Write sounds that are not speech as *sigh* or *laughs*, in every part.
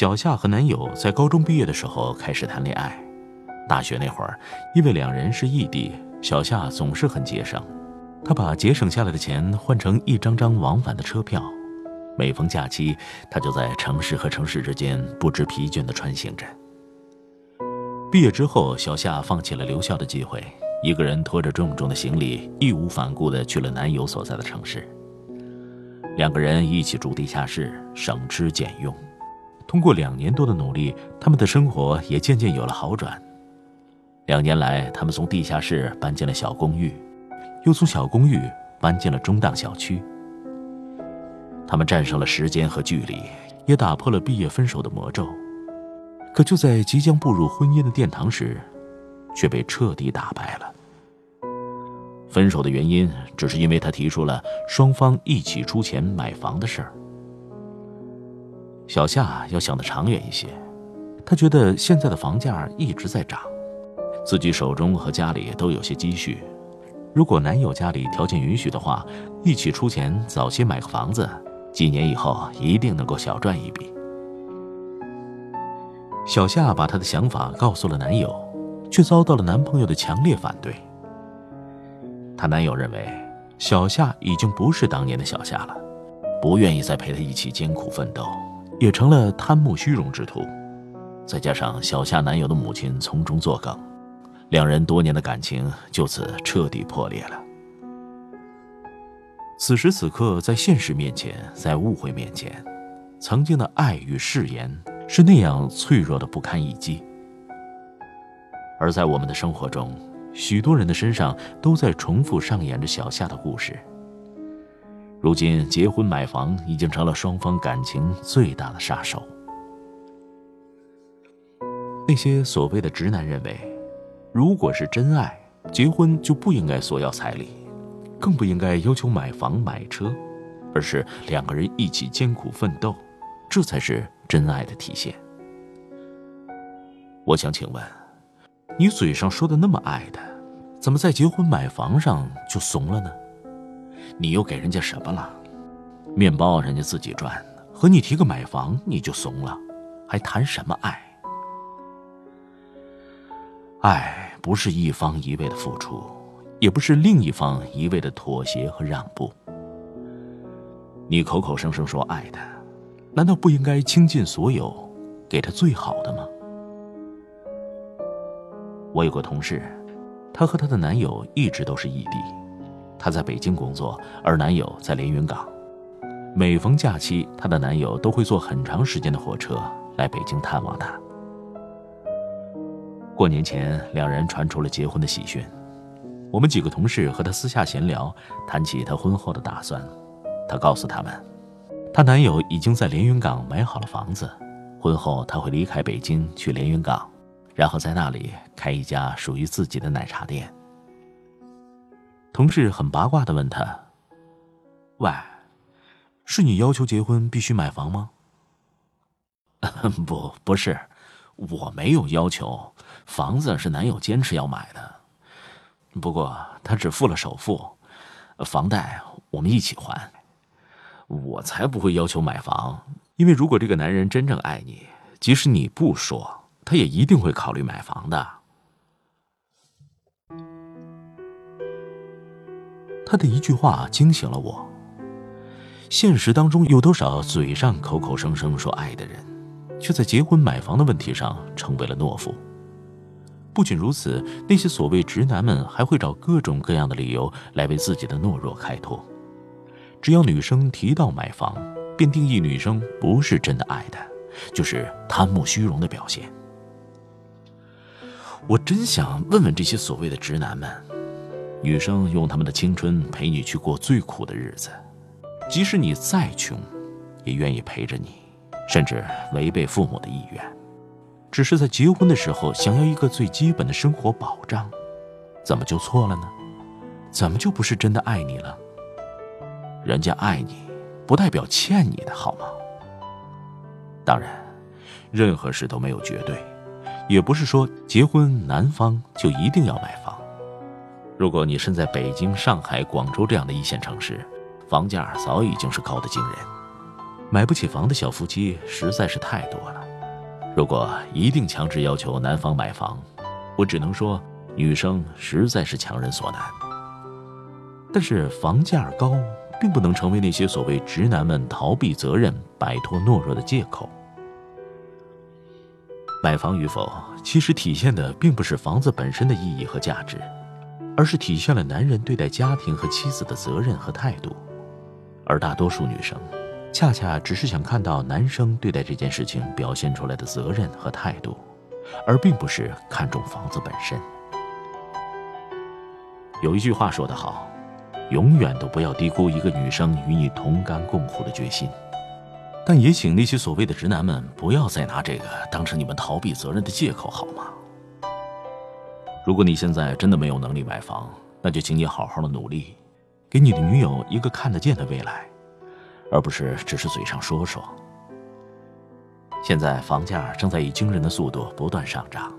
小夏和男友在高中毕业的时候开始谈恋爱。大学那会儿，因为两人是异地，小夏总是很节省。她把节省下来的钱换成一张张往返的车票，每逢假期，她就在城市和城市之间不知疲倦地穿行着。毕业之后，小夏放弃了留校的机会，一个人拖着重重的行李，义无反顾地去了男友所在的城市。两个人一起住地下室，省吃俭用。通过两年多的努力，他们的生活也渐渐有了好转。两年来，他们从地下室搬进了小公寓，又从小公寓搬进了中档小区。他们战胜了时间和距离，也打破了毕业分手的魔咒。可就在即将步入婚姻的殿堂时，却被彻底打败了。分手的原因，只是因为他提出了双方一起出钱买房的事儿。小夏要想得长远一些，她觉得现在的房价一直在涨，自己手中和家里都有些积蓄，如果男友家里条件允许的话，一起出钱早些买个房子，几年以后一定能够小赚一笔。小夏把她的想法告诉了男友，却遭到了男朋友的强烈反对。她男友认为小夏已经不是当年的小夏了，不愿意再陪她一起艰苦奋斗。也成了贪慕虚荣之徒，再加上小夏男友的母亲从中作梗，两人多年的感情就此彻底破裂了。此时此刻，在现实面前，在误会面前，曾经的爱与誓言是那样脆弱的不堪一击。而在我们的生活中，许多人的身上都在重复上演着小夏的故事。如今，结婚买房已经成了双方感情最大的杀手。那些所谓的直男认为，如果是真爱，结婚就不应该索要彩礼，更不应该要求买房买车，而是两个人一起艰苦奋斗，这才是真爱的体现。我想请问，你嘴上说的那么爱他，怎么在结婚买房上就怂了呢？你又给人家什么了？面包人家自己赚，和你提个买房你就怂了，还谈什么爱？爱不是一方一味的付出，也不是另一方一味的妥协和让步。你口口声声说爱他，难道不应该倾尽所有，给他最好的吗？我有个同事，她和她的男友一直都是异地。她在北京工作，而男友在连云港。每逢假期，她的男友都会坐很长时间的火车来北京探望她。过年前，两人传出了结婚的喜讯。我们几个同事和她私下闲聊，谈起她婚后的打算。她告诉他们，她男友已经在连云港买好了房子，婚后她会离开北京去连云港，然后在那里开一家属于自己的奶茶店。同事很八卦的问他：“喂，是你要求结婚必须买房吗？”“ *laughs* 不，不是，我没有要求，房子是男友坚持要买的。不过他只付了首付，房贷我们一起还。我才不会要求买房，因为如果这个男人真正爱你，即使你不说，他也一定会考虑买房的。”他的一句话惊醒了我，现实当中有多少嘴上口口声声说爱的人，却在结婚买房的问题上成为了懦夫？不仅如此，那些所谓直男们还会找各种各样的理由来为自己的懦弱开脱。只要女生提到买房，便定义女生不是真的爱的，就是贪慕虚荣的表现。我真想问问这些所谓的直男们：女生用他们的青春陪你去过最苦的日子，即使你再穷，也愿意陪着你，甚至违背父母的意愿，只是在结婚的时候想要一个最基本的生活保障，怎么就错了呢？怎么就不是真的爱你了？人家爱你，不代表欠你的好吗？当然，任何事都没有绝对。也不是说结婚男方就一定要买房。如果你身在北京、上海、广州这样的一线城市，房价早已经是高的惊人，买不起房的小夫妻实在是太多了。如果一定强制要求男方买房，我只能说女生实在是强人所难。但是房价高，并不能成为那些所谓直男们逃避责任、摆脱懦弱的借口。买房与否，其实体现的并不是房子本身的意义和价值，而是体现了男人对待家庭和妻子的责任和态度。而大多数女生，恰恰只是想看到男生对待这件事情表现出来的责任和态度，而并不是看重房子本身。有一句话说得好，永远都不要低估一个女生与你同甘共苦的决心。但也请那些所谓的直男们不要再拿这个当成你们逃避责任的借口，好吗？如果你现在真的没有能力买房，那就请你好好的努力，给你的女友一个看得见的未来，而不是只是嘴上说说。现在房价正在以惊人的速度不断上涨，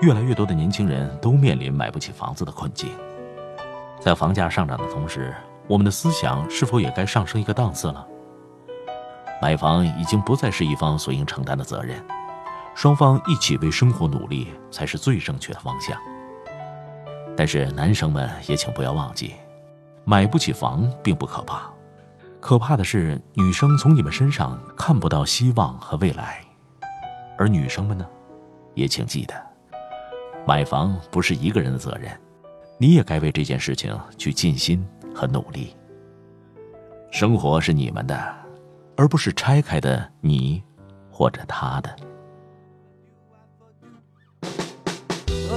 越来越多的年轻人都面临买不起房子的困境。在房价上涨的同时，我们的思想是否也该上升一个档次了？买房已经不再是一方所应承担的责任，双方一起为生活努力才是最正确的方向。但是男生们也请不要忘记，买不起房并不可怕，可怕的是女生从你们身上看不到希望和未来。而女生们呢，也请记得，买房不是一个人的责任，你也该为这件事情去尽心和努力。生活是你们的。而不是拆开的你，或者他的。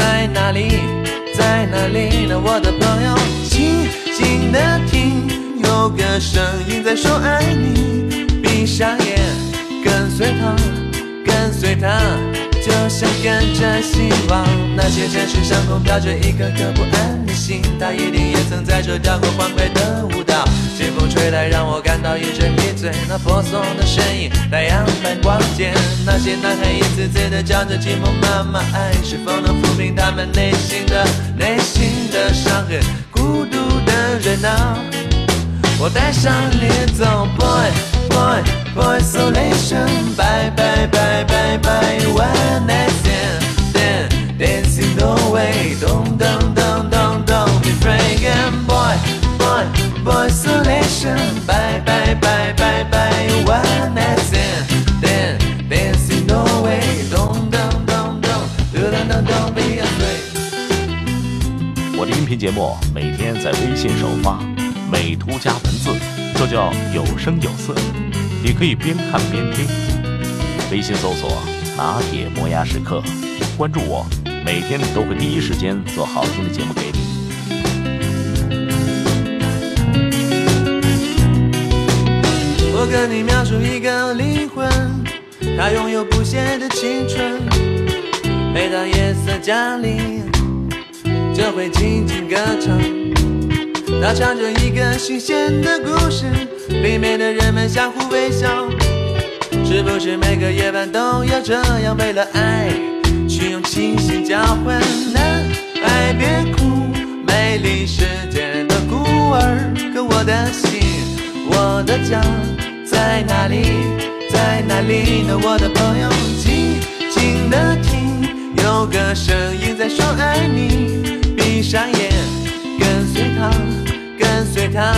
在哪里？在哪里呢？我的朋友，静静的听，有个声音在说爱你。闭上眼，跟随他，跟随他。就像跟着希望，那些城市上空飘着一颗颗不安的心，他一定也曾在这跳过欢快的舞蹈。清风吹来，让我感到一阵迷醉。那婆娑的身影，太阳般光洁。那些男孩一次次的叫着寂寞妈妈，爱是否能抚平他们内心的内心的伤痕？孤独的人啊，我带上你走。boy, boy isolation. Bye, bye, bye, bye, bye. One night stand, then dancing no way. Don't, don't, don't, don't, don't be fragrant. Boy, boy, boy isolation. Bye, bye, bye, bye, bye. One night stand, then dancing no way. Don't, don't, don't, don't, don't, don't, don't be afraid. 我的音频节目每天在微信首发，美图加文字，这叫有声有色。你可以边看边听，微信搜索“拿铁磨牙时刻”，关注我，每天都会第一时间做好听的节目给你。我跟你描述一个灵魂，它拥有不谢的青春。每当夜色降临，就会静静歌唱，它唱着一个新鲜的故事，里面的人们相互微笑。是不是每个夜晚都要这样？为了爱，去用清醒交换？男孩别哭，美丽世界的孤儿。可我的心，我的家在哪里？在哪里呢？我的朋友，静静的听，有个声音在说爱你。闭上眼，跟随他，随他。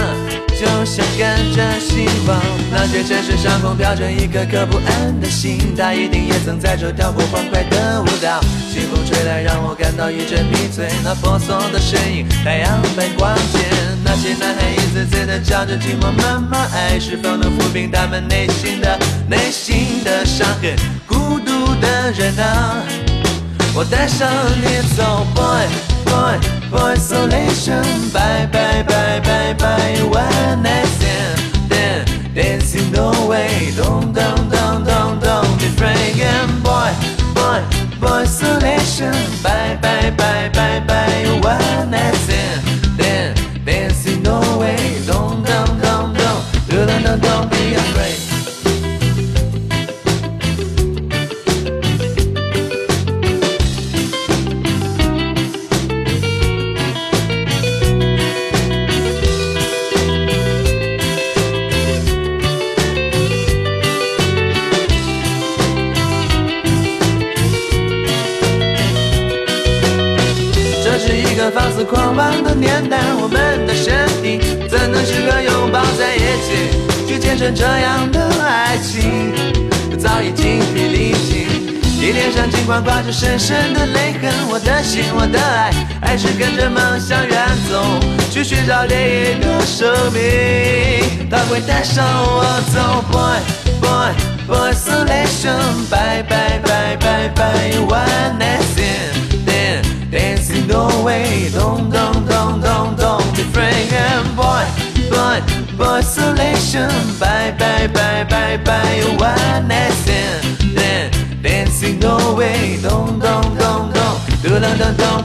就像跟着希望，那些城市上空飘着一颗颗不安的心，他一定也曾在这跳过欢快的舞蹈。清风吹来，让我感到一阵迷醉。那婆娑的身影，太阳般光洁。那些男孩一次次的叫着寂寞妈妈，爱是否能抚平他们内心的内心的伤痕？孤独的人啊，我带上你走。boy, boy isolation. Bye, bye, bye, bye, bye. One night stand, then dancing no way. Don't, don't, don't, don't, don't be afraid. And boy, boy, boy isolation. Bye, bye, bye, bye, bye. One night stand, then dancing no way. Don't, don't, don't, don't, don't, don't, don't 变成这样的爱情？早已精疲力尽，你脸上尽管挂着深深的泪痕，我的心，我的爱，还是跟着梦想远走，去寻找另一个生命，它会带上我走。Boy boy boy isolation, bye bye bye bye bye, one night stand. Dancing no way, isolation. Bye, bye, bye, bye, bye. One night stand. Then dancing no way, don't, don't, don't, don't, don't, don't, don't afraid.